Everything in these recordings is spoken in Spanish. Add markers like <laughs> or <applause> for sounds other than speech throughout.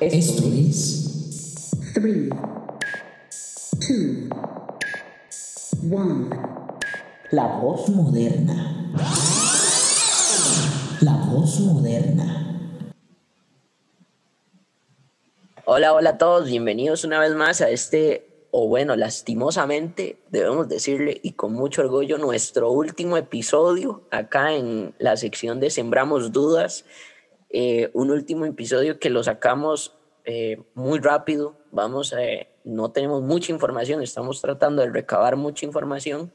Esto es 3, 2, 1. La voz moderna. La voz moderna. Hola, hola a todos, bienvenidos una vez más a este, o bueno, lastimosamente, debemos decirle, y con mucho orgullo, nuestro último episodio acá en la sección de Sembramos Dudas. Eh, un último episodio que lo sacamos eh, muy rápido. Vamos, a, no tenemos mucha información, estamos tratando de recabar mucha información.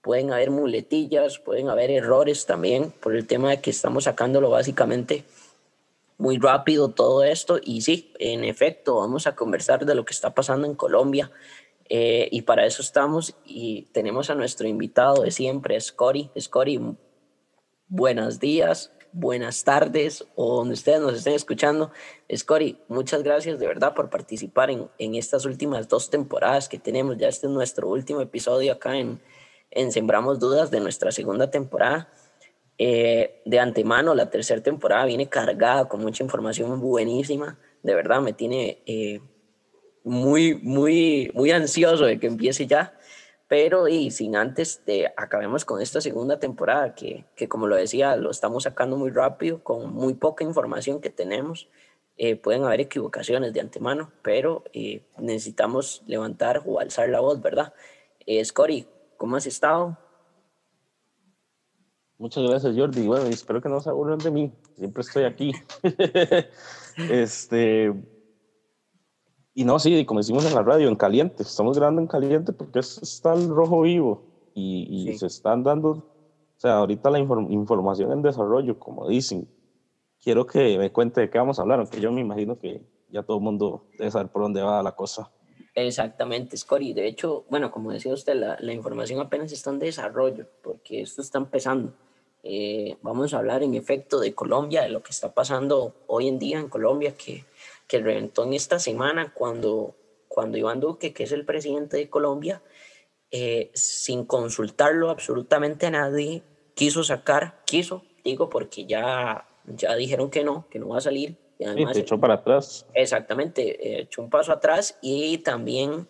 Pueden haber muletillas, pueden haber errores también por el tema de que estamos sacándolo básicamente muy rápido todo esto. Y sí, en efecto, vamos a conversar de lo que está pasando en Colombia. Eh, y para eso estamos y tenemos a nuestro invitado de siempre, Scori. Scori, buenos días, buenas tardes o donde ustedes nos estén escuchando. Scori, muchas gracias de verdad por participar en, en, estas últimas dos temporadas que tenemos. Ya este es nuestro último episodio acá en, en Sembramos Dudas de nuestra segunda temporada. Eh, de antemano, la tercera temporada viene cargada con mucha información buenísima. De verdad, me tiene eh, muy, muy, muy ansioso de que empiece ya pero y sin antes de acabemos con esta segunda temporada que, que, como lo decía lo estamos sacando muy rápido con muy poca información que tenemos eh, pueden haber equivocaciones de antemano pero eh, necesitamos levantar o alzar la voz verdad eh, Scori cómo has estado muchas gracias Jordi. Bueno espero que no se aburran de mí. Siempre estoy aquí. <laughs> Este y no, sí, como decimos en la radio, en caliente. Estamos grabando en caliente porque es, está el rojo vivo y, y sí. se están dando, o sea, ahorita la inform información en desarrollo, como dicen. Quiero que me cuente de qué vamos a hablar, aunque yo me imagino que ya todo el mundo debe saber por dónde va la cosa. Exactamente, Scori. De hecho, bueno, como decía usted, la, la información apenas está en desarrollo porque esto está empezando. Eh, vamos a hablar en efecto de Colombia, de lo que está pasando hoy en día en Colombia, que que reventó en esta semana cuando, cuando Iván Duque, que es el presidente de Colombia, eh, sin consultarlo absolutamente a nadie, quiso sacar, quiso, digo, porque ya, ya dijeron que no, que no va a salir. Y además, sí, echó para atrás. Exactamente, eh, echó un paso atrás y también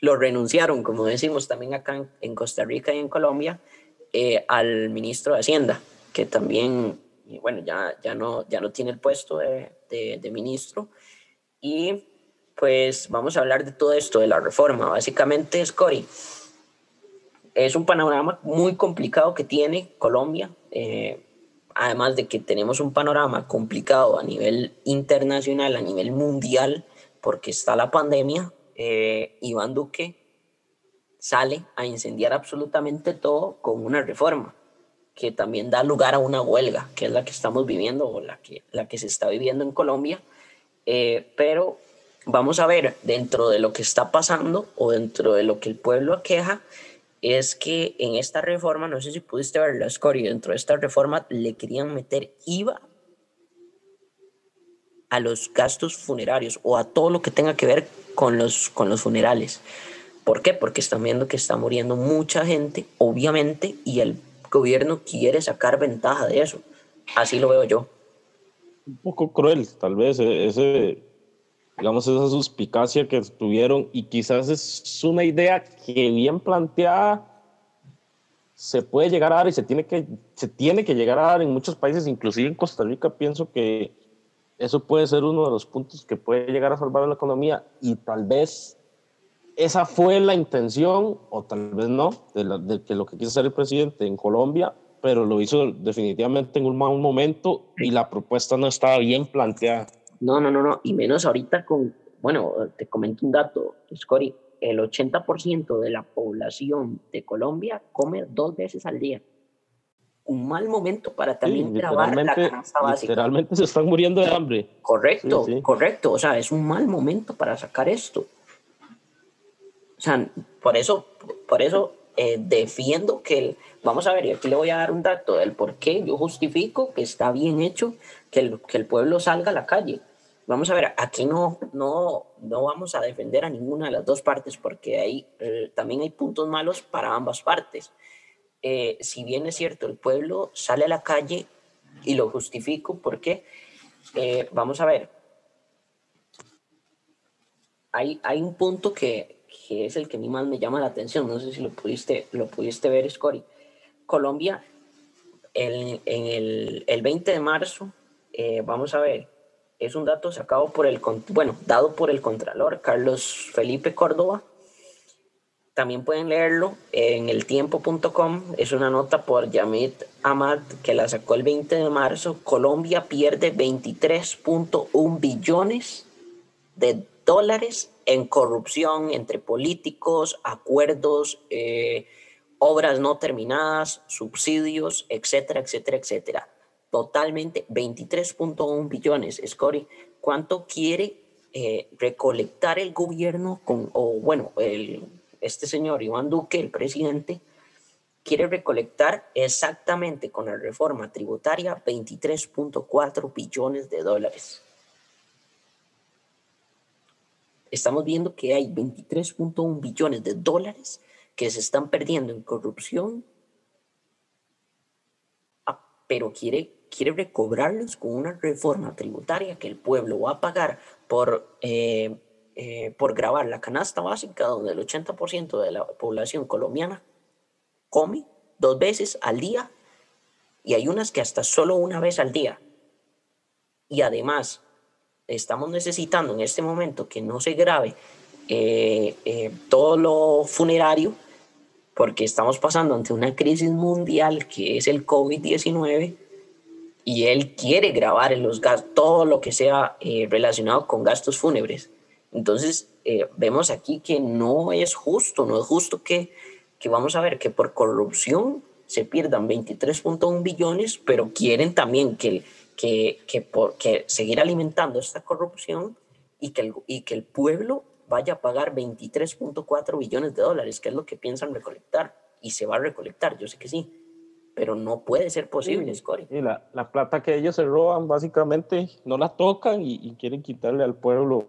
lo renunciaron, como decimos también acá en, en Costa Rica y en Colombia, eh, al ministro de Hacienda, que también, bueno, ya, ya, no, ya no tiene el puesto de, de, de ministro y pues vamos a hablar de todo esto, de la reforma. Básicamente, Scori, es un panorama muy complicado que tiene Colombia, eh, además de que tenemos un panorama complicado a nivel internacional, a nivel mundial, porque está la pandemia. Eh, Iván Duque sale a incendiar absolutamente todo con una reforma que también da lugar a una huelga, que es la que estamos viviendo o la que, la que se está viviendo en Colombia eh, pero vamos a ver, dentro de lo que está pasando o dentro de lo que el pueblo aqueja, es que en esta reforma, no sé si pudiste ver la Scori, dentro de esta reforma le querían meter IVA a los gastos funerarios o a todo lo que tenga que ver con los, con los funerales. ¿Por qué? Porque están viendo que está muriendo mucha gente, obviamente, y el gobierno quiere sacar ventaja de eso. Así lo veo yo un poco cruel, tal vez, e-, ese, digamos, esa suspicacia que tuvieron y quizás es una idea que bien planteada se puede llegar a dar y se tiene que, se tiene que llegar a dar en muchos países, inclusive en Costa Rica, pienso que eso puede ser uno de los puntos que puede llegar a salvar la economía y tal vez esa fue la intención, o tal vez no, de que lo que quiso hacer el presidente en Colombia, pero lo hizo definitivamente en un mal momento y la propuesta no estaba bien planteada. No, no, no, no, y menos ahorita con, bueno, te comento un dato, Scori, el 80% de la población de Colombia come dos veces al día. Un mal momento para también sí, grabar la canasta básica. Literalmente se están muriendo de hambre. Correcto, sí, sí. correcto. O sea, es un mal momento para sacar esto. O sea, por eso, por eso eh, defiendo que el, vamos a ver, y aquí le voy a dar un dato del por qué yo justifico que está bien hecho que el, que el pueblo salga a la calle. Vamos a ver, aquí no, no, no vamos a defender a ninguna de las dos partes porque ahí eh, también hay puntos malos para ambas partes. Eh, si bien es cierto, el pueblo sale a la calle y lo justifico porque, vamos a ver, hay, hay un punto que, que es el que a mí más me llama la atención. No sé si lo pudiste, lo pudiste ver, Scori. Colombia, el, el, el 20 de marzo, eh, vamos a ver, es un dato sacado por el, bueno, dado por el Contralor Carlos Felipe Córdoba. También pueden leerlo en eltiempo.com. Es una nota por Yamit Ahmad que la sacó el 20 de marzo. Colombia pierde 23.1 billones de dólares en corrupción entre políticos, acuerdos, eh, obras no terminadas, subsidios, etcétera, etcétera, etcétera. Totalmente 23.1 billones. Scotty, ¿cuánto quiere eh, recolectar el gobierno con, o bueno, el, este señor Iván Duque, el presidente, quiere recolectar exactamente con la reforma tributaria 23.4 billones de dólares? Estamos viendo que hay 23.1 billones de dólares que se están perdiendo en corrupción, ah, pero quiere, quiere recobrarlos con una reforma tributaria que el pueblo va a pagar por, eh, eh, por grabar la canasta básica, donde el 80% de la población colombiana come dos veces al día y hay unas que hasta solo una vez al día. Y además, estamos necesitando en este momento que no se grave eh, eh, todo lo funerario, porque estamos pasando ante una crisis mundial que es el COVID-19 y él quiere grabar en los gastos todo lo que sea eh, relacionado con gastos fúnebres. Entonces, vemos aquí que no es justo, no es justo que, que vamos a ver que por corrupción se pierdan 23.1 billones, pero quieren también que el, que, que, por, que seguir alimentando esta corrupción y que el, y que el pueblo vaya a pagar 23.4 billones de dólares, que es lo que piensan recolectar, y se va a recolectar, yo sé que sí, pero no puede ser posible, Scori. Y la, la, plata que ellos se roban, básicamente, no la tocan y, quieren quitarle al pueblo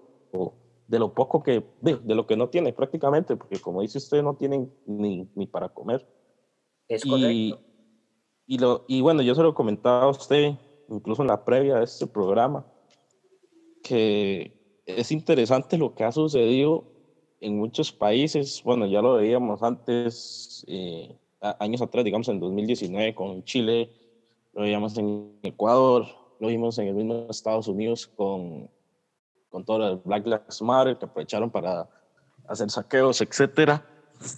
de lo poco que, de, de, lo que no tiene prácticamente, porque como dice usted, no tienen ni, ni para comer. Es correcto. Y, y, lo, y bueno, yo se lo comentaba a usted, incluso en la previa de este programa, que es interesante lo que ha sucedido en muchos países. Bueno, ya lo veíamos antes, eh, años atrás, digamos en 2019 con Chile, lo veíamos en Ecuador, lo vimos en el mismo Estados Unidos con, con todo el Black Lives Matter, que aprovecharon para hacer saqueos, etc.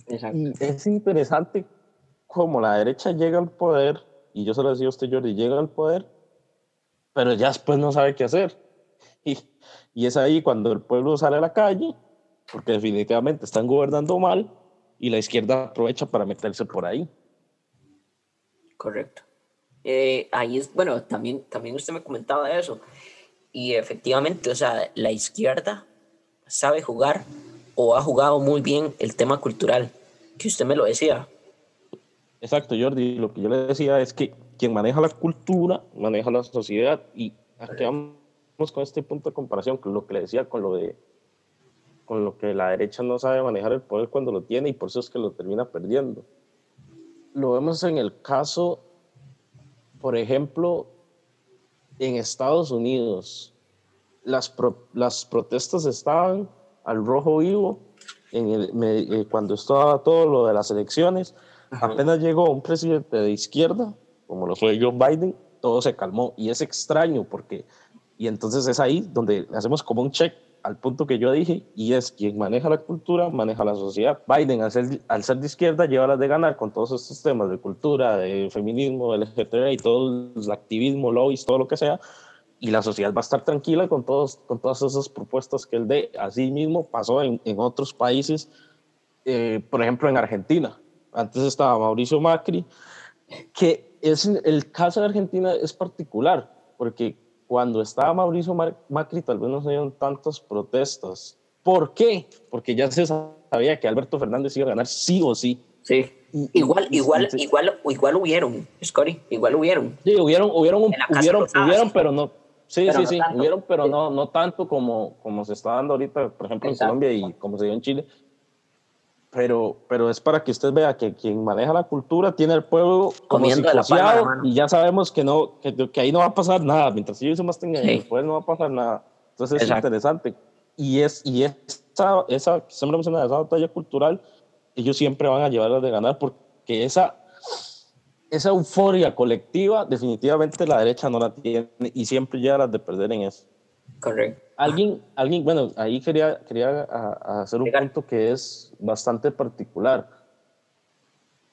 Y es interesante cómo la derecha llega al poder, y yo se lo decía a usted, Jordi, llega al poder pero ya después no sabe qué hacer. Y, y es ahí cuando el pueblo sale a la calle, porque definitivamente están gobernando mal y la izquierda aprovecha para meterse por ahí. Correcto. Eh, ahí es, bueno, también, también usted me comentaba eso. Y efectivamente, o sea, la izquierda sabe jugar o ha jugado muy bien el tema cultural, que usted me lo decía. Exacto, Jordi. Lo que yo le decía es que quien maneja la cultura, maneja la sociedad. Y aquí vamos con este punto de comparación, con lo que le decía, con lo de con lo que la derecha no sabe manejar el poder cuando lo tiene y por eso es que lo termina perdiendo. Lo vemos en el caso, por ejemplo, en Estados Unidos. Las, las protestas estaban al rojo vivo en el, eh, cuando estaba todo lo de las elecciones. Apenas llegó un presidente de izquierda como lo fue Joe Biden, todo se calmó. Y es extraño porque, y entonces es ahí donde hacemos como un check al punto que yo dije, y es quien maneja la cultura, maneja la sociedad. Biden, al ser, al ser de izquierda, lleva las de ganar con todos estos temas de cultura, de feminismo, LGTB y todo el activismo, lobbies, todo lo que sea, y la sociedad va a estar tranquila con, todos, con todas esas propuestas que él dé. Así mismo pasó en, en otros países, eh, por ejemplo en Argentina. Antes estaba Mauricio Macri, que es, el caso de Argentina es particular, porque cuando estaba Mauricio Macri tal vez no se dieron tantas protestas. ¿Por qué? Porque ya se sabía que Alberto Fernández iba a ganar sí o sí. Sí. igual, igual, igual, igual hubieron, Scotty, igual hubieron. Sí, hubieron, hubieron, hubieron, hubieron, pero no. Sí, sí, sí, hubieron, pero no, no tanto como, como se está dando ahorita, por ejemplo, en Colombia y como se dio en Chile pero, pero es para que usted vea que quien maneja la cultura tiene el pueblo como psicoseado y ya sabemos que, no, que, que, ahí no va a pasar nada. Mientras ellos más tengan el poder, no va a pasar nada. Entonces es interesante. Y es, y es esa, esa, siempre menciona esa batalla cultural, ellos siempre van a llevarla de ganar porque esa, esa euforia colectiva definitivamente la derecha no la tiene y siempre llega a las de perder en eso. Correcto. Alguien, alguien bueno, ahí quería, quería a- a hacer un Legal. punto que es bastante particular.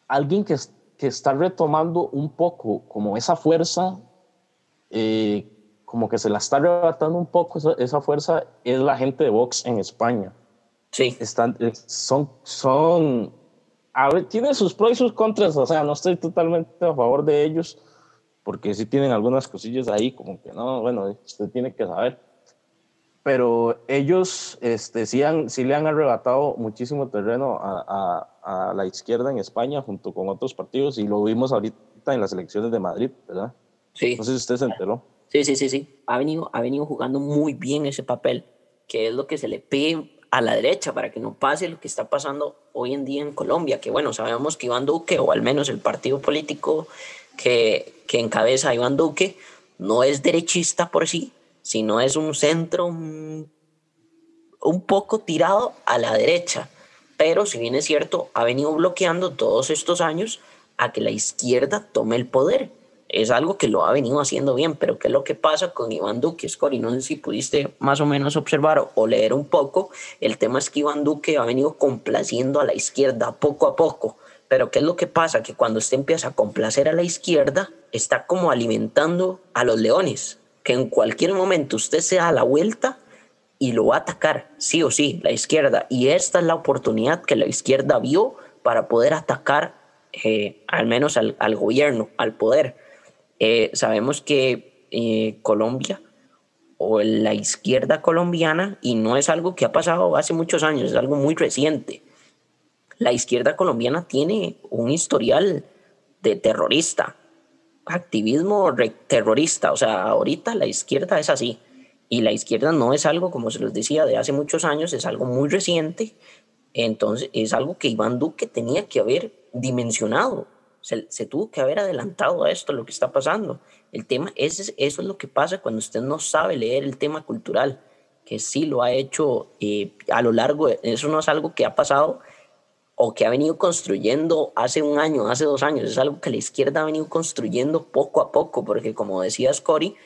Alguien que, que está retomando un poco como esa fuerza, eh, como que se la está arrebatando un poco esa, esa fuerza, es la gente de Vox en España. Sí, Están, eh, son, son, a ver, tienen sus pros y sus contras, o sea, no estoy totalmente a favor de ellos, porque sí tienen algunas cosillas ahí, como que no, bueno, usted tiene que saber. Pero ellos este, sí, han, sí le han arrebatado muchísimo terreno a, a, a la izquierda en España junto con otros partidos y lo vimos ahorita en las elecciones de Madrid, ¿verdad? sí. No sé si usted se enteró. Sí, sí, sí, sí. Ha venido, ha venido jugando muy bien ese papel, que es lo que se le pide a la derecha para que no pase lo que está pasando hoy en día en Colombia, que bueno, sabemos que Iván Duque, o al menos el partido político que, que encabeza Iván Duque, no es derechista por sí, sino es un centro un poco tirado a la derecha. Pero si bien es cierto, ha venido bloqueando todos estos años a que la izquierda tome el poder. Es algo que lo ha venido haciendo bien, pero ¿qué es lo que pasa con Iván Duque, Scori? No sé si pudiste más o menos observar o leer un poco. El tema es que Iván Duque ha venido complaciendo a la izquierda poco a poco. Pero ¿qué es lo que pasa? Que cuando usted empieza a complacer a la izquierda, está como alimentando a los leones, que en cualquier momento usted se da la vuelta y lo va a atacar, sí o sí, la izquierda. Y esta es la oportunidad que la izquierda vio para poder atacar eh, al menos al, al, gobierno, al poder. Eh, sabemos que eh, Colombia o la izquierda colombiana, y no es algo que ha pasado hace muchos años, es algo muy reciente, la izquierda colombiana tiene un historial de terrorista, activismo terrorista, o sea, ahorita la izquierda es así. Y la izquierda no es algo, como se los decía, de hace muchos años, es algo muy reciente. Entonces, es algo que Iván Duque tenía que haber dimensionado. Se, tuvo que haber adelantado a esto, lo que está pasando. El tema, es, eso es lo que pasa cuando usted no sabe leer el tema cultural, que sí lo ha hecho eh, a lo largo, de, eso no es algo que ha pasado o que ha venido construyendo hace un año, hace dos años, es algo que la izquierda ha venido construyendo poco a poco, porque como decía Scori,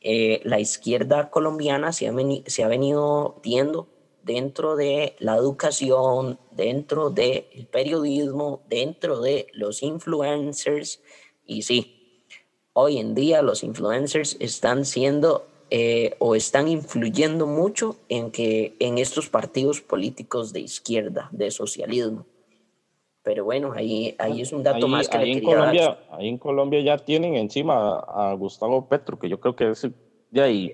eh, la izquierda colombiana se ha, se ha venido viendo dentro de la educación, dentro del periodismo, dentro de los influencers. Y sí, hoy en día los influencers están siendo eh, o están influyendo mucho en, que, en estos partidos políticos de izquierda, de socialismo. Pero bueno, ahí, ahí es un dato ahí, más que ahí le en quería Colombia, dar. Ahí en Colombia ya tienen encima a, a Gustavo Petro, que yo creo que es de ahí.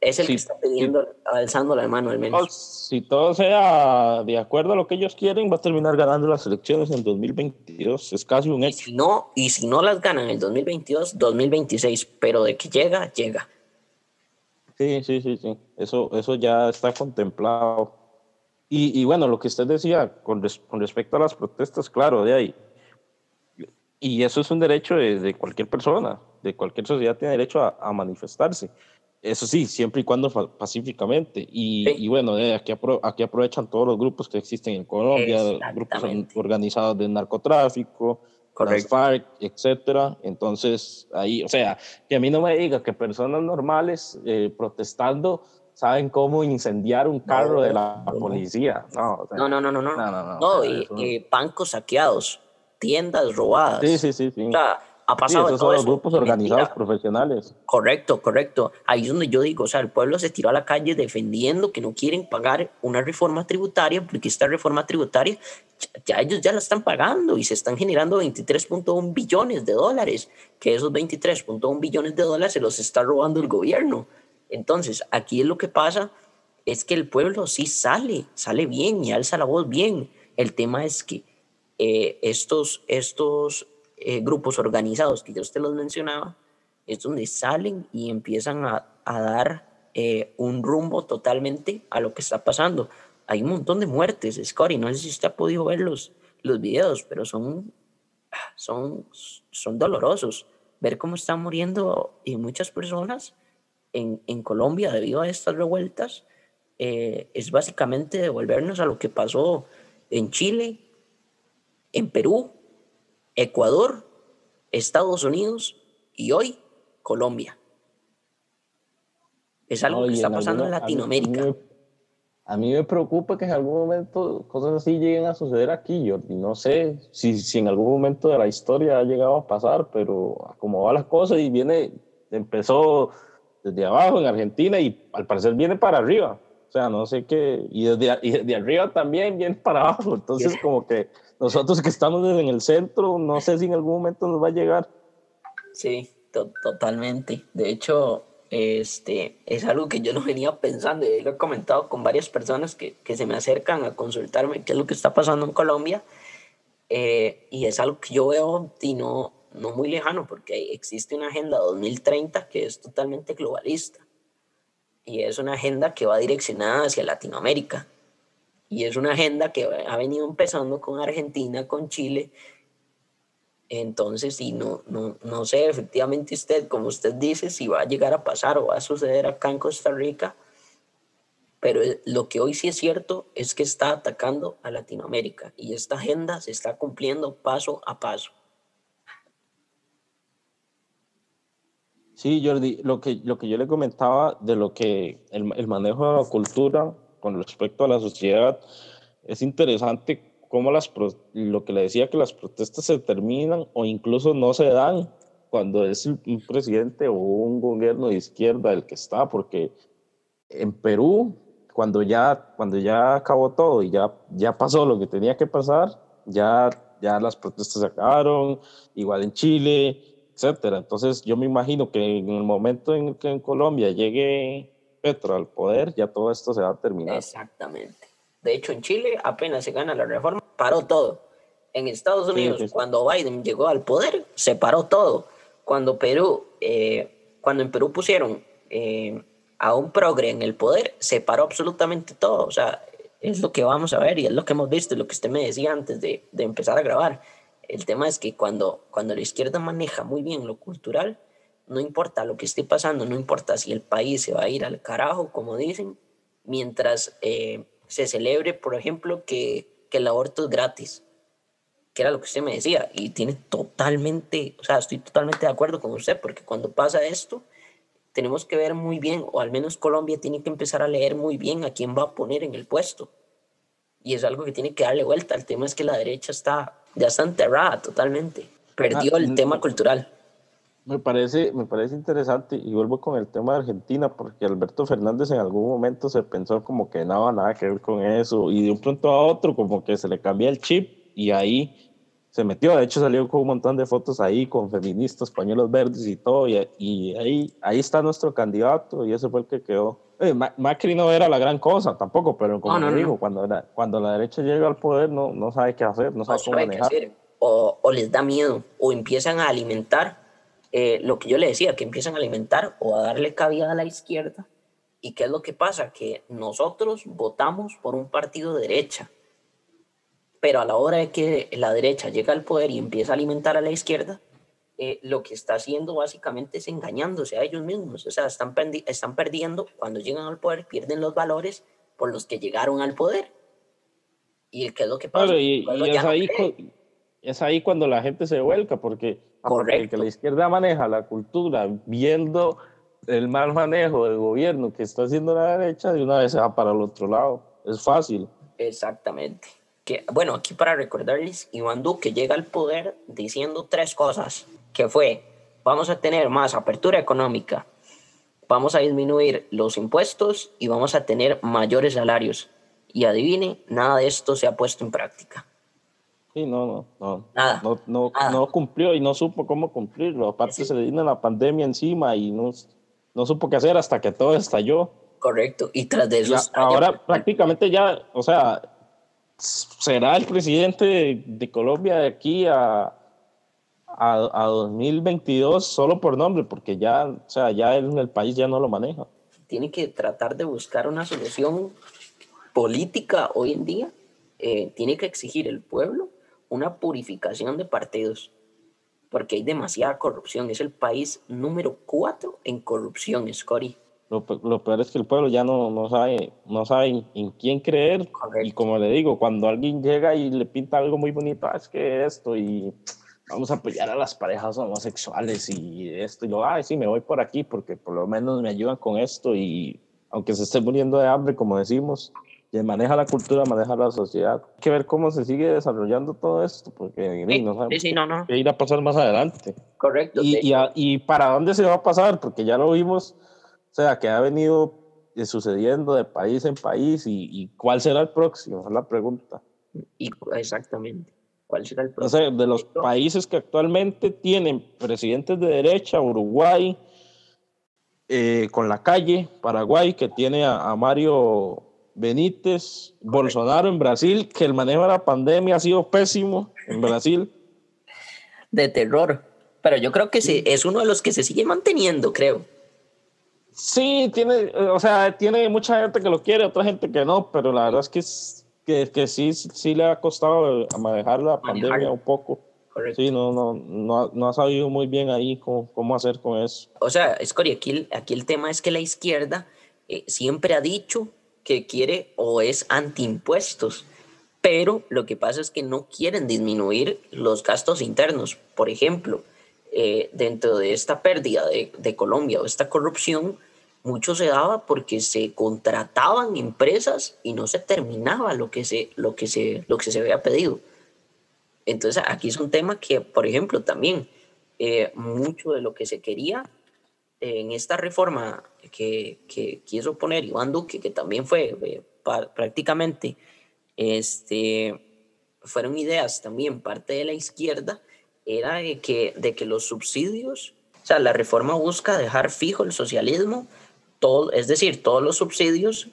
Es el Sí, que está pidiendo, sí. alzando la mano al menos. No, si todo sea de acuerdo a lo que ellos quieren, va a terminar ganando las elecciones en 2022. Es casi un Y hecho. si no, y si no las ganan en el 2022, 2026, pero de que llega, llega. Sí, sí, sí, sí. Eso, eso ya está contemplado. Y, y bueno, lo que usted decía con, res- con respecto a las protestas, claro, de ahí. Y eso es un derecho de, de cualquier persona, de cualquier sociedad tiene derecho a, a manifestarse. Eso sí, siempre y cuando pacíficamente. Y, Sí. y bueno, de aquí, apro- aquí aprovechan todos los grupos que existen en Colombia, grupos organizados de narcotráfico, las. FARC, etcétera. Entonces, ahí, o sea, que a mí no me diga que personas normales eh, protestando saben cómo incendiar un carro de la no, no. policía. No, o sea, No, no, no, no, no. No, no, no, No, y, bancos saqueados, tiendas robadas. Sí, sí, sí. sí. O sea, ha Sí, pasado de esos todo son los eso. grupos organizados mentira. profesionales. Correcto, correcto. Ahí es donde yo digo, o sea, el pueblo se tiró a la calle defendiendo que no quieren pagar una reforma tributaria, porque esta reforma tributaria ya, ya ellos ya la están pagando y se están generando 23.1 billones de dólares, que esos 23.1 billones de dólares se los está robando el gobierno. Entonces, aquí es lo que pasa es que el pueblo sí sale, sale bien y alza la voz bien. El tema es que eh, estos, estos eh, grupos organizados que ya usted los mencionaba, es donde salen y empiezan a, a dar eh, un rumbo totalmente a lo que está pasando. Hay un montón de muertes, Scotty, no sé si usted ha podido ver los, los videos, pero son, son, son dolorosos. Ver cómo están muriendo eh, muchas personas en, en Colombia debido a estas revueltas eh, es básicamente devolvernos a lo que pasó en Chile, en Perú, Ecuador, Estados Unidos y hoy Colombia. Es algo No, que está en pasando en alguna- mí- Latinoamérica. A mí, me, a mí me preocupa que en algún momento cosas así lleguen a suceder aquí. Yo no sé si, si en algún momento de la historia ha llegado a pasar, pero como va la cosa y viene, empezó desde abajo en Argentina y al parecer viene para arriba. O sea, no sé qué, y desde, y desde arriba también viene para abajo. Entonces, como que nosotros que estamos en el centro, no sé si en algún momento nos va a llegar. Sí, to- totalmente. De hecho, este, es algo que yo no venía pensando y lo he comentado con varias personas que, que se me acercan a consultarme qué es lo que está pasando en Colombia. eh, y es algo que yo veo y no, no muy lejano porque existe una agenda 2030 que es totalmente globalista. Y es una agenda que va direccionada hacia Latinoamérica. Y es una agenda que ha venido empezando con Argentina, con Chile entonces, sí, no, no, no sé efectivamente usted, como usted dice, si va a llegar a pasar o va a suceder acá en Costa Rica, pero lo que hoy sí es cierto es que está atacando a Latinoamérica y esta agenda se está cumpliendo paso a paso. Sí, Jordi, lo que, lo que yo le comentaba de lo que el, el manejo de la cultura con respecto a la sociedad es interesante cómo las lo que le decía que las protestas se terminan o incluso no se dan cuando es un presidente o un gobierno de izquierda el que está, porque en Perú cuando ya cuando ya acabó todo y ya ya pasó lo que tenía que pasar, ya ya las protestas acabaron, igual en Chile, etcétera. Entonces yo me imagino que en el momento en que en Colombia llegue Petro al poder, ya todo esto se va a terminar. Exactamente. De hecho, en Chile apenas se gana la reforma, paró todo. En Estados Unidos, sí, sí. cuando Biden llegó al poder, se paró todo. Cuando Perú, eh, cuando en Perú pusieron eh, a un progre en el poder, se paró absolutamente todo. O sea, es lo que vamos a ver y es lo que hemos visto, y lo que usted me decía antes de, de empezar a grabar. El tema es que cuando, cuando la izquierda maneja muy bien lo cultural, no importa lo que esté pasando, no importa si el país se va a ir al carajo, como dicen, mientras eh, se celebre, por ejemplo, que, que el aborto es gratis, que era lo que usted me decía, y tiene totalmente, o sea, estoy totalmente de acuerdo con usted, porque cuando pasa esto, tenemos que ver muy bien, o al menos Colombia tiene que empezar a leer muy bien a quién va a poner en el puesto. Y es algo que tiene que darle vuelta. El tema es que la derecha está, ya está enterrada totalmente. Perdió Ah, el tema cultural. Me parece, me parece interesante y vuelvo con el tema de Argentina porque Alberto Fernández en algún momento se pensó como que no, nada que ver con eso y de un pronto a otro como que se le cambia el chip y ahí se metió. De hecho salió con un montón de fotos ahí con feministas, pañuelos verdes y todo y, y ahí, ahí está nuestro candidato y ese fue el que quedó. Eh, Ma- Macri no era la gran cosa tampoco, pero como No, no, no. digo, cuando la, cuando la derecha llega al poder no, no sabe qué hacer, no sabe no cómo sabe manejar. hacer, o, o les da miedo, o empiezan a alimentar eh, lo que yo le decía, que empiezan a alimentar o a darle cabida a la izquierda. ¿Y qué es lo que pasa? Que nosotros votamos por un partido de derecha, pero a la hora de que la derecha llega al poder y empieza a alimentar a la izquierda, eh, lo que está haciendo básicamente es engañándose a ellos mismos. O sea, están, están perdiendo, cuando llegan al poder, pierden los valores por los que llegaron al poder. ¿Y qué es lo que pasa? Claro, y, y es, no ahí, cu- es ahí cuando la gente se vuelca, porque de que la izquierda maneja la cultura viendo el mal manejo del gobierno que está haciendo la derecha, de una vez se va para el otro lado. Es fácil. Exactamente. Que, bueno, aquí para recordarles, Iván Duque llega al poder diciendo tres cosas, que fue, vamos a tener más apertura económica, vamos a disminuir los impuestos y vamos a tener mayores salarios. Y adivine, nada de esto se ha puesto en práctica. Sí, no, no, no. Nada, No, no, nada. no cumplió y no supo cómo cumplirlo. Aparte Sí. se le vino la pandemia encima y no, no supo qué hacer hasta que todo estalló. Correcto. Y tras de eso... Ya, ahora prácticamente ya, o sea, será el presidente de, de Colombia de aquí a, a, a 2022 solo por nombre, porque ya, o sea, ya en el país ya no lo maneja. tiene que tratar de buscar una solución política hoy en día. Eh, tiene que exigir el pueblo una purificación de partidos, porque hay demasiada corrupción. Es el país número cuatro en corrupción, Scotty. lo, lo peor es que el pueblo ya no, no sabe, no sabe en, en quién creer. Correcto. Y como le digo, cuando alguien llega y le pinta algo muy bonito, "Ah, es que esto y vamos a apoyar a las parejas homosexuales y esto y lo, ay, sí, me voy por aquí porque por lo menos me ayudan con esto y aunque se esté muriendo de hambre, como decimos, que maneja la cultura, maneja la sociedad. Hay que ver cómo se sigue desarrollando todo esto porque Sí, no sabemos sí, no, no. qué irá a pasar más adelante. Correcto. Y, y, a- y para dónde se va a pasar, porque ya lo vimos, o sea, que ha venido eh, sucediendo de país en país y, y cuál será el próximo, es la pregunta. y- exactamente. ¿Cuál será el No próximo? sé, de los países que actualmente tienen presidentes de derecha, Uruguay, eh, con la calle, Paraguay, que tiene a, a Mario Benítez, Bolsonaro en Brasil, que el manejo de la pandemia ha sido pésimo en Brasil. <laughs> De terror. Pero yo creo que se, es uno de los que se sigue manteniendo, creo. Sí, tiene, o sea, tiene mucha gente que lo quiere, otra gente que no, pero la verdad es que, es- que, que sí, sí le ha costado manejar la pandemia un poco. Correcto. Sí, no, no, no, no ha sabido muy bien ahí cómo, cómo hacer con eso. O sea, Scori, aquí, aquí el tema es que la izquierda eh, siempre ha dicho que quiere o es antiimpuestos, pero lo que pasa es que no quieren disminuir los gastos internos. Por ejemplo, eh, dentro de esta pérdida de, de Colombia o esta corrupción, mucho se daba porque se contrataban empresas y no se terminaba lo que se, lo que se, lo que se había pedido. Entonces, aquí es un tema que, por ejemplo, también eh, mucho de lo que se quería en esta reforma que, que quiso poner Iván Duque, que también fue prácticamente, este, fueron ideas también parte de la izquierda, era de que, de que los subsidios, o sea, la reforma busca dejar fijo el socialismo, todo, es decir, todos los subsidios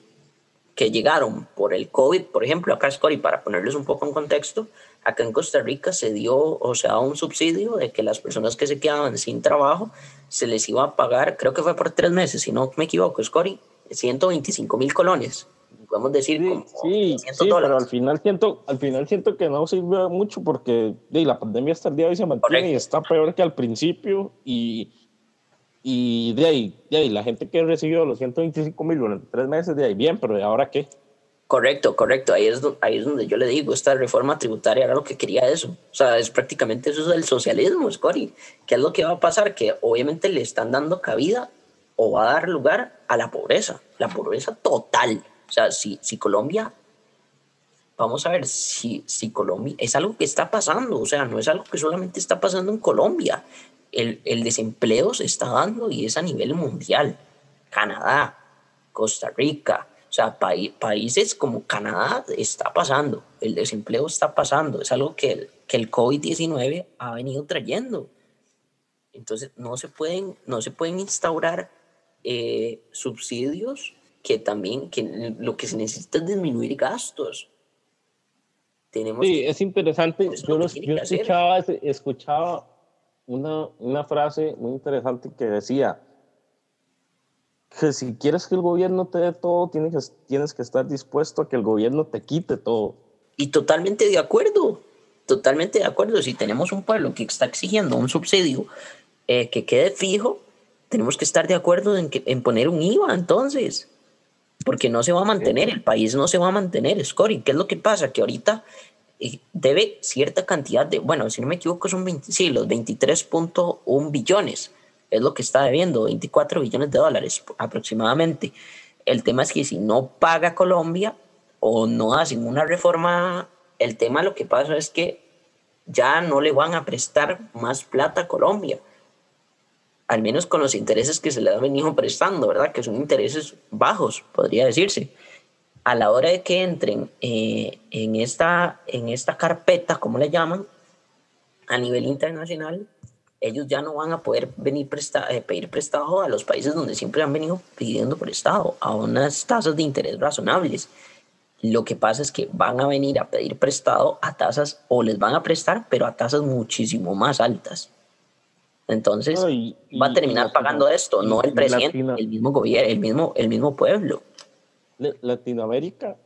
que llegaron por el COVID, por ejemplo, acá Scori, para ponerles un poco en contexto, acá en Costa Rica se dio, o sea, un subsidio de que las personas que se quedaban sin trabajo se les iba a pagar, creo que fue por tres meses, si no me equivoco, Scori, 125 mil colones, podemos decir Sí, como sí, 300 sí, pero al final siento, al final siento que no sirve mucho porque la pandemia hasta el día de hoy se mantiene y está peor que al principio y, y de ahí, de ahí la gente que recibió los 125 mil durante tres meses, de ahí bien, pero ¿de ahora qué? Correcto, correcto. Ahí es, ahí es donde yo le digo, esta reforma tributaria era lo que quería eso. O sea, es prácticamente eso del socialismo, Scori. ¿Qué es lo que va a pasar? Que obviamente le están dando cabida o va a dar lugar a la pobreza, la pobreza total. O sea, si, si Colombia, vamos a ver, si, si Colombia, es algo que está pasando, o sea, no es algo que solamente está pasando en Colombia. El, el desempleo se está dando y es a nivel mundial. Canadá, Costa Rica, o sea, paí- países como Canadá está pasando, el desempleo está pasando, es algo que el, que el COVID-19 ha venido trayendo. Entonces, no se pueden, no se pueden instaurar eh, subsidios que también, que lo que se necesita es disminuir gastos. Tenemos Sí, que- es interesante. Yo, los- yo escuchaba, escuchaba una, una frase muy interesante que decía que si quieres que el gobierno te dé todo, tienes que, tienes que estar dispuesto a que el gobierno te quite todo. Y totalmente de acuerdo, totalmente de acuerdo. Si tenemos un pueblo que está exigiendo un subsidio eh, que quede fijo, tenemos que estar de acuerdo en, que, en poner un IVA entonces, porque no se va a mantener, el país no se va a mantener, Scori. ¿Qué es lo que pasa? Que ahorita debe cierta cantidad de, bueno, si no me equivoco, son 20, sí, los 23.1 billones, es lo que está debiendo, 24 billones de dólares aproximadamente. El tema es que si no paga Colombia o no hacen una reforma, el tema lo que pasa es que ya no le van a prestar más plata a Colombia. Al menos con los intereses que se le han venido prestando, ¿verdad? Que son intereses bajos, podría decirse. A la hora de que entren eh, en, esta, en esta carpeta, como le llaman, a nivel internacional, ellos ya no van a poder venir presta eh, pedir prestado a los países donde siempre han venido pidiendo prestado, a unas tasas de interés razonables. Lo que pasa es que van a venir a pedir prestado a tasas, o les van a prestar, pero a tasas muchísimo más altas. Entonces, No, y- va a terminar y pagando esto, no el presidente, el mismo gobierno, el mismo, el mismo pueblo. Latinoamérica,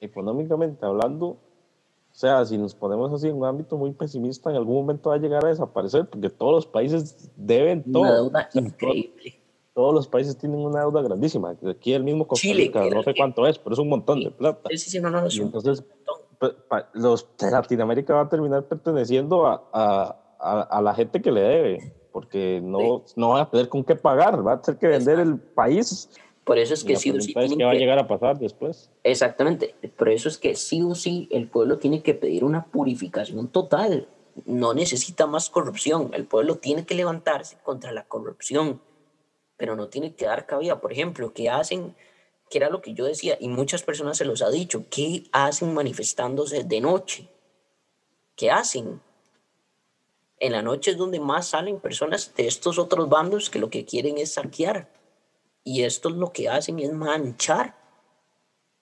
económicamente hablando, o sea, si nos ponemos así en un ámbito muy pesimista, en algún momento va a llegar a desaparecer porque todos los países deben todo. Una deuda O sea, increíble. todos los países tienen una deuda grandísima. Aquí el mismo Costa Chile, Rica, era no sé cuánto es, pero es un montón de plata. Sí, sí, sí, no, no, Y entonces, los Latinoamérica va a terminar perteneciendo a, a, a, a la gente que le debe, porque no, no van a tener con qué pagar, va a tener que vender el país. Por eso es que la sí o sí es qué va a que- llegar a pasar después. Exactamente, por eso es que sí o sí el pueblo tiene que pedir una purificación total. No necesita más corrupción. El pueblo tiene que levantarse contra la corrupción, pero no tiene que dar cabida. Por ejemplo, ¿qué hacen? Que era lo que yo decía, y muchas personas se los ha dicho, ¿qué hacen manifestándose de noche? ¿Qué hacen? En la noche es donde más salen personas de estos otros bandos que lo que quieren es saquear. Y estos lo que hacen es manchar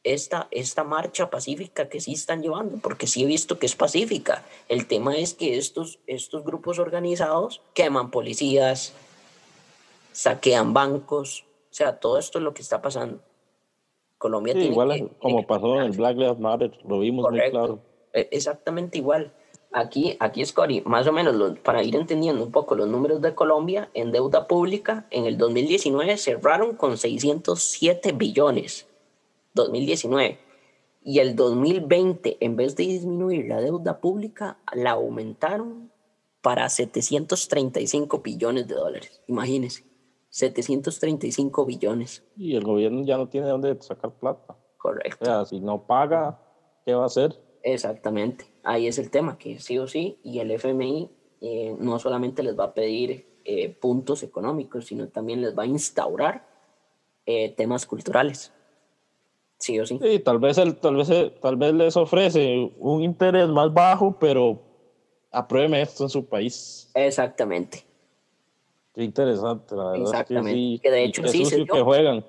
esta, esta marcha pacífica que sí están llevando, porque sí he visto que es pacífica. El tema es que estos, estos grupos organizados queman policías, saquean bancos, o sea, todo esto es lo que está pasando. Colombia Sí, tiene igual que- como que pasó en el. Black Lives Matter, lo vimos muy claro. E- Exactamente igual. Aquí, aquí Scotty, más o menos los- para ir entendiendo un poco los números de Colombia en deuda pública, en el 2019 cerraron con 607 billones. 2019. Y el 2020, en vez de disminuir la deuda pública, la aumentaron para 735 billones de dólares. Imagínense, 735 billones. Y el gobierno ya no tiene dónde sacar plata. O Correcto. sea, si no paga, ¿qué va a hacer? Exactamente, ahí es el tema, que sí o sí, y el FMI eh, no solamente les va a pedir eh, puntos económicos, sino también les va a instaurar eh, temas culturales. Sí o sí. Sí, tal vez, el, tal, vez, tal vez les ofrece un interés más bajo, pero aprueben esto en su país. Exactamente. Qué interesante, la verdad. Exactamente. Es que, sí, Que de hecho sí se dio. que juegan.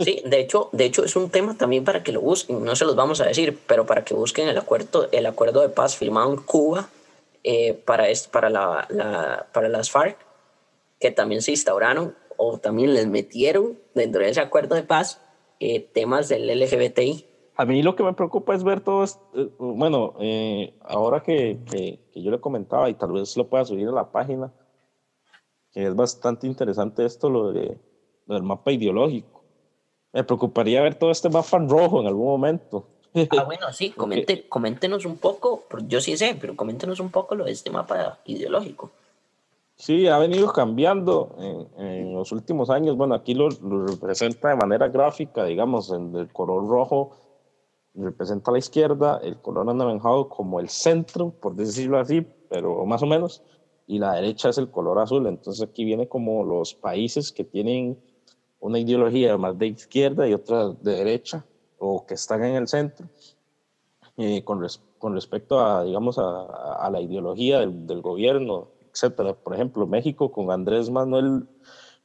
Sí, de hecho, de hecho es un tema también para que lo busquen, no se los vamos a decir, pero para que busquen el acuerdo, el acuerdo de paz firmado en Cuba eh, para, es- para, la, la- para las FARC, que también se instauraron o también les metieron dentro de ese acuerdo de paz eh, temas del LGBTI. A mí lo que me preocupa es ver todo esto. eh, Bueno, eh, ahora que, que, que yo le comentaba, y tal vez lo pueda subir a la página, que es bastante interesante esto, lo, de, lo del mapa ideológico. Me preocuparía ver todo este mapa en rojo en algún momento. Ah, <laughs> bueno, sí, comente, coméntenos un poco, yo sí sé, pero coméntenos un poco lo de este mapa ideológico. Sí, ha venido cambiando en, en los últimos años. Bueno, aquí lo, lo representa de manera gráfica, digamos, en el color rojo representa a la izquierda, el color anaranjado como el centro, por decirlo así, pero más o menos, y la derecha es el color azul. Entonces aquí viene como los países que tienen una ideología más de izquierda y otra de derecha, o que están en el centro, eh, con, res- con respecto a, digamos, a, a la ideología del, del gobierno, etcétera. Por ejemplo, México con Andrés Manuel,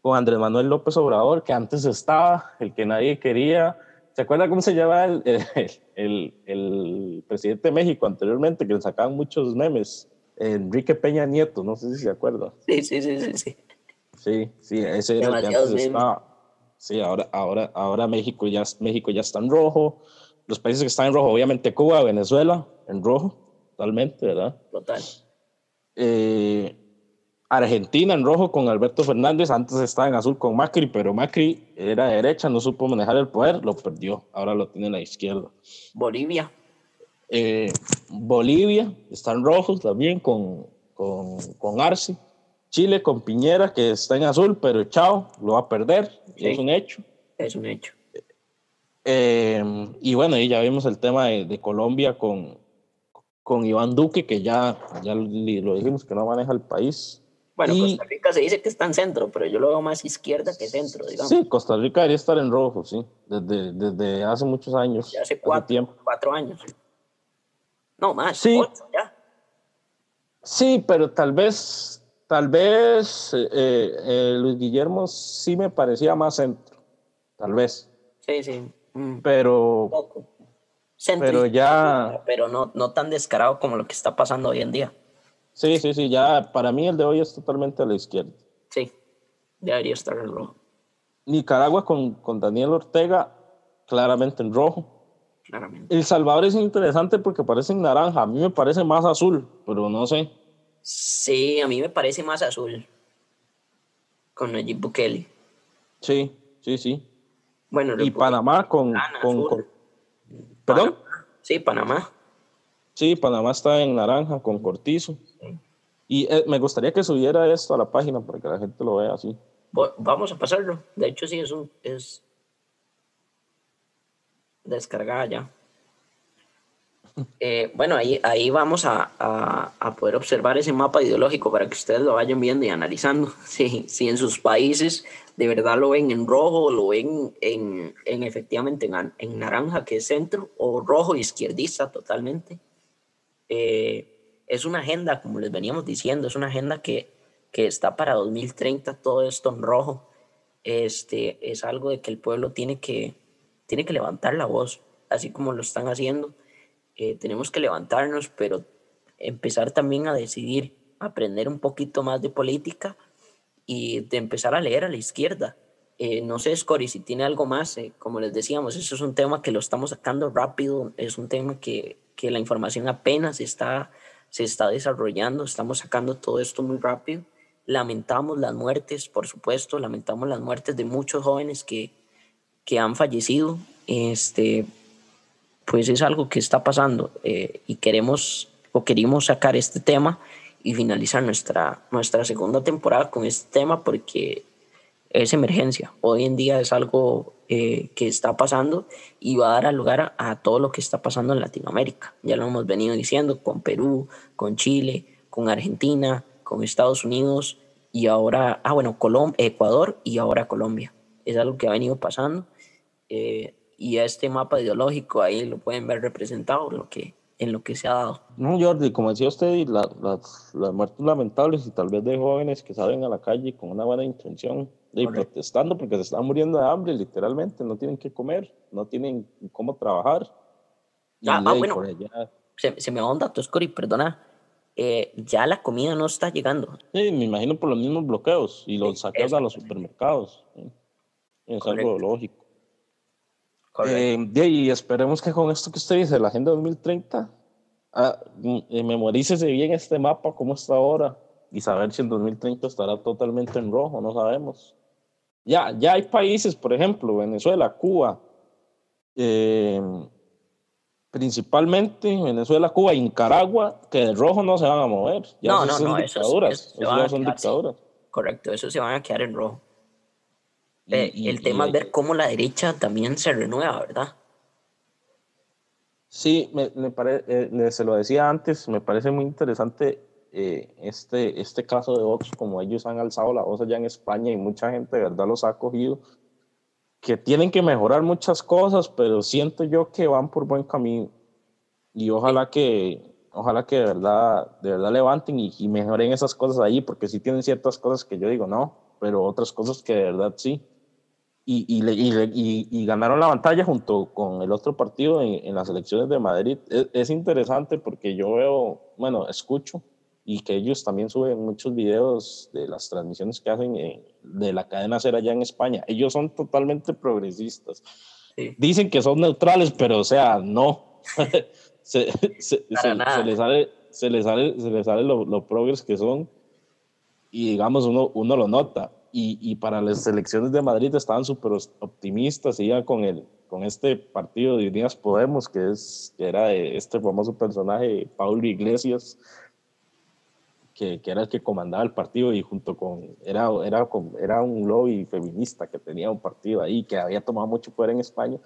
con Andrés Manuel López Obrador, que antes estaba, el que nadie quería. ¿Se acuerda cómo se llama el, el, el- el presidente de México anteriormente, que le sacaban muchos memes? Enrique Peña Nieto, no sé si se acuerda. Sí, sí, sí, sí, sí. Sí, sí, ese era el que antes estaba. Sí, ahora, ahora, ahora México ya, México ya está en rojo. Los países que están en rojo, obviamente Cuba, Venezuela, en rojo, totalmente, ¿verdad? Total. Eh, Argentina en rojo con Alberto Fernández, antes estaba en azul con Macri, pero Macri era de derecha, no supo manejar el poder, lo perdió, ahora lo tiene a la izquierda. Bolivia. Eh, Bolivia está en rojos también con, con, con Arce. Chile con Piñera, que está en azul, pero chao, lo va a perder, Sí. es un hecho. Es un hecho. Eh, y bueno, y ya vimos el tema de, de Colombia con, con Iván Duque, que ya, ya lo dijimos que no maneja el país. Bueno, Y- Costa Rica se dice que está en centro, pero yo lo veo más izquierda que centro, digamos. Sí, Costa Rica debería estar en rojo, sí, desde, desde hace muchos años. Ya hace cuatro, tiempo. cuatro años. No, más. Sí. ocho ya. Sí, pero tal vez, tal vez eh, eh, Luis Guillermo sí me parecía más centro, tal vez, Sí, sí. Mm, pero, poco. Pero ya, Pero no, no tan descarado como lo que está pasando hoy en día. sí, sí, sí, ya para mí el de hoy es totalmente a la izquierda. Sí. Debería estar en rojo, Nicaragua con, con Daniel Ortega, claramente en rojo. claramente. El Salvador es interesante porque parece en naranja, a mí me parece más azul, pero no sé. Sí, a mí me parece más azul. Con Nayib Bukele. Sí, sí, sí. Bueno, Y Panamá con... Con, ¿Perdón? Sí, Panamá. Sí, Panamá está en naranja con Cortizo. Y eh, me gustaría que subiera esto a la página para que la gente lo vea así. Vamos a pasarlo. De hecho, sí, es un. Es descargada ya. Eh, bueno, ahí, ahí vamos a, a- poder observar ese mapa ideológico para que ustedes lo vayan viendo y analizando. <laughs> Si, si en sus países de verdad lo ven en rojo, lo ven en, en efectivamente en, en naranja, que es centro, o rojo izquierdista totalmente. Eh, es una agenda, como les veníamos diciendo, es una agenda que, que está para 2030, todo esto en rojo. Este, es algo de que el pueblo tiene que, tiene que levantar la voz, así como lo están haciendo. Eh, tenemos que levantarnos, pero empezar también a decidir, aprender un poquito más de política y de empezar a leer a la izquierda. Eh, no sé, Scori, si tiene algo más, eh, como les decíamos, eso es un tema que lo estamos sacando rápido, es un tema que, que la información apenas está, se está desarrollando, estamos sacando todo esto muy rápido. Lamentamos las muertes, por supuesto, lamentamos las muertes de muchos jóvenes que, que han fallecido. Este, pues es algo que está pasando eh, y queremos o queríamos sacar este tema y finalizar nuestra, nuestra segunda temporada con este tema porque es emergencia. Hoy en día es algo eh, que está pasando y va a dar lugar a, todo lo que está pasando en Latinoamérica. Ya lo hemos venido diciendo con Perú, con Chile, con Argentina, con Estados Unidos y ahora, ah, bueno, Colom Ecuador y ahora Colombia. Es algo que ha venido pasando. eh, y este mapa ideológico ahí lo pueden ver representado en lo que, en lo que se ha dado. No, Jordi, como decía usted, y la- las, las muertes lamentables y tal vez de jóvenes que salen a la calle con una buena intención Correcto. protestando porque se están muriendo de hambre, literalmente, no tienen que comer, no tienen cómo trabajar. Y Ah, ah, bueno. Se, se me va un dato, Scori, perdona. Eh, ya la comida no está llegando. Sí, me imagino por los mismos bloqueos y los Sí, saqueos a los supermercados. ¿sí? Es Correcto. algo lógico. Eh, y esperemos que con esto que usted dice, la Agenda 2030, ah, eh, memorícese bien este mapa, cómo está ahora, y saber si en 2030 estará totalmente en rojo, no sabemos. Ya, ya hay países, por ejemplo, Venezuela, Cuba, eh, principalmente Venezuela, Cuba y Nicaragua, que de rojo no se van a mover. Ya No, esos no, son no, esos- dictaduras. esos esos ya son dictaduras. Correcto, eso se van a quedar en rojo. Y- Eh, y- el tema y- es ver cómo la derecha también se renueva, ¿verdad? Sí, me, me pare- eh, se lo decía antes, me parece muy interesante eh, este, este caso de Vox, como ellos han alzado la voz allá en España y mucha gente de verdad los ha acogido, que tienen que mejorar muchas cosas, pero siento yo que van por buen camino y ojalá que, ojalá que de verdad, de verdad levanten y, y mejoren esas cosas ahí, porque sí tienen ciertas cosas que yo digo no, pero otras cosas que de verdad sí y, y, y, y- ganaron la batalla junto con el otro partido en, en las elecciones de Madrid. Es, es interesante porque yo veo, bueno, escucho y que ellos también suben muchos videos de las transmisiones que hacen en- de la cadena Ser allá en España. Ellos son totalmente progresistas. Sí. Dicen que son neutrales, pero o sea, no. <laughs> se, se, se- se les sale, se les sale, se les sale lo, lo progres que son y digamos uno, uno lo nota. Y, y para las elecciones de Madrid estaban súper optimistas, iban con, el, con este partido de Unidas Podemos, que, es, que era de este famoso personaje, Paulo Iglesias, que, que era el que comandaba el partido y junto con, era, era, era un lobby feminista que tenía un partido ahí, que había tomado mucho poder en España.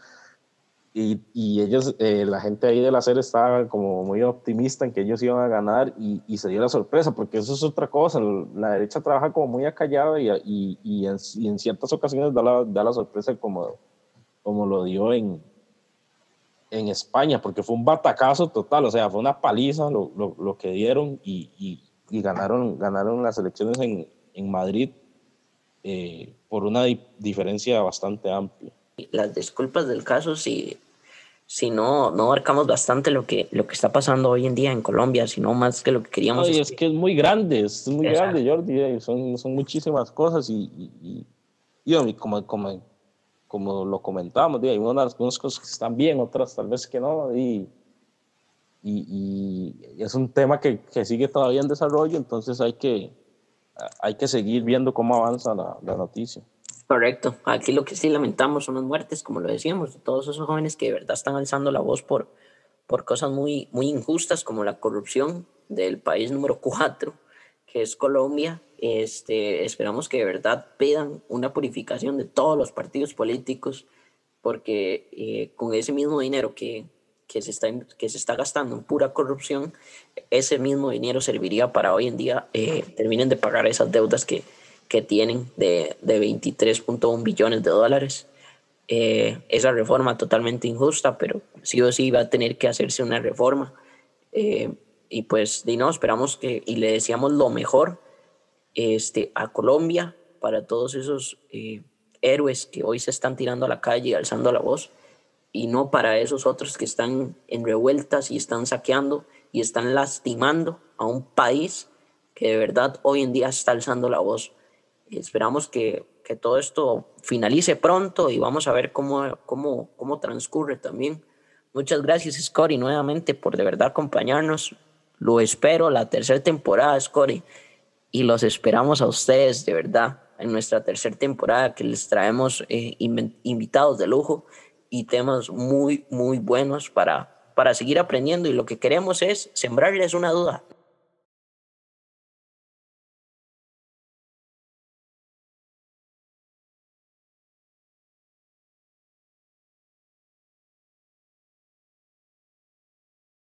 Y, y ellos, eh, la gente ahí de la serie estaba como muy optimista en que ellos iban a ganar y, y se dio la sorpresa, porque eso es otra cosa. La derecha trabaja como muy acallada y, y, en, en ciertas ocasiones da la, da la sorpresa como, como lo dio en, en España, porque fue un batacazo total, o sea, fue una paliza lo, lo, lo que dieron y, y, y, ganaron, ganaron las elecciones en, en Madrid eh, por una di diferencia bastante amplia las disculpas del caso si, si no, no abarcamos bastante lo que, lo que está pasando hoy en día en Colombia, sino más que lo que queríamos. Ay, es que es muy grande, es muy Exacto. grande, Jordi, eh, son, son muchísimas cosas y, y, y, y como, como, como lo comentábamos, hay unas, unas cosas que están bien, otras tal vez que no, y es un tema que, que, sigue todavía en desarrollo, entonces hay que, hay que seguir viendo cómo avanza la, la noticia. Correcto. Aquí lo que sí lamentamos son las muertes, como lo decíamos, de todos esos jóvenes que de verdad están alzando la voz por, por cosas muy, muy injustas, como la corrupción del país número cuatro, que es Colombia. Este, esperamos que de verdad pidan una purificación de todos los partidos políticos, porque eh, con ese mismo dinero que, que, se está, que se está gastando en pura corrupción, ese mismo dinero serviría para hoy en día eh, terminen de pagar esas deudas que, que tienen de, de 23.1 billones de dólares. Eh, esa reforma totalmente injusta, pero sí o sí va a tener que hacerse una reforma. Eh, y pues, y no, esperamos que, y le deseamos lo mejor este, a Colombia para todos esos eh, héroes que hoy se están tirando a la calle alzando la voz, y no para esos otros que están en revueltas y están saqueando y están lastimando a un país que de verdad hoy en día está alzando la voz esperamos que, que, todo esto finalice pronto y vamos a ver cómo, cómo, cómo transcurre también. Muchas gracias, Scotty, nuevamente por de verdad acompañarnos. Lo espero la tercera temporada, Scotty, y los esperamos a ustedes de verdad en nuestra tercera temporada que les traemos eh, invitados de lujo y temas muy, muy buenos para, para seguir aprendiendo y lo que queremos es sembrarles una duda.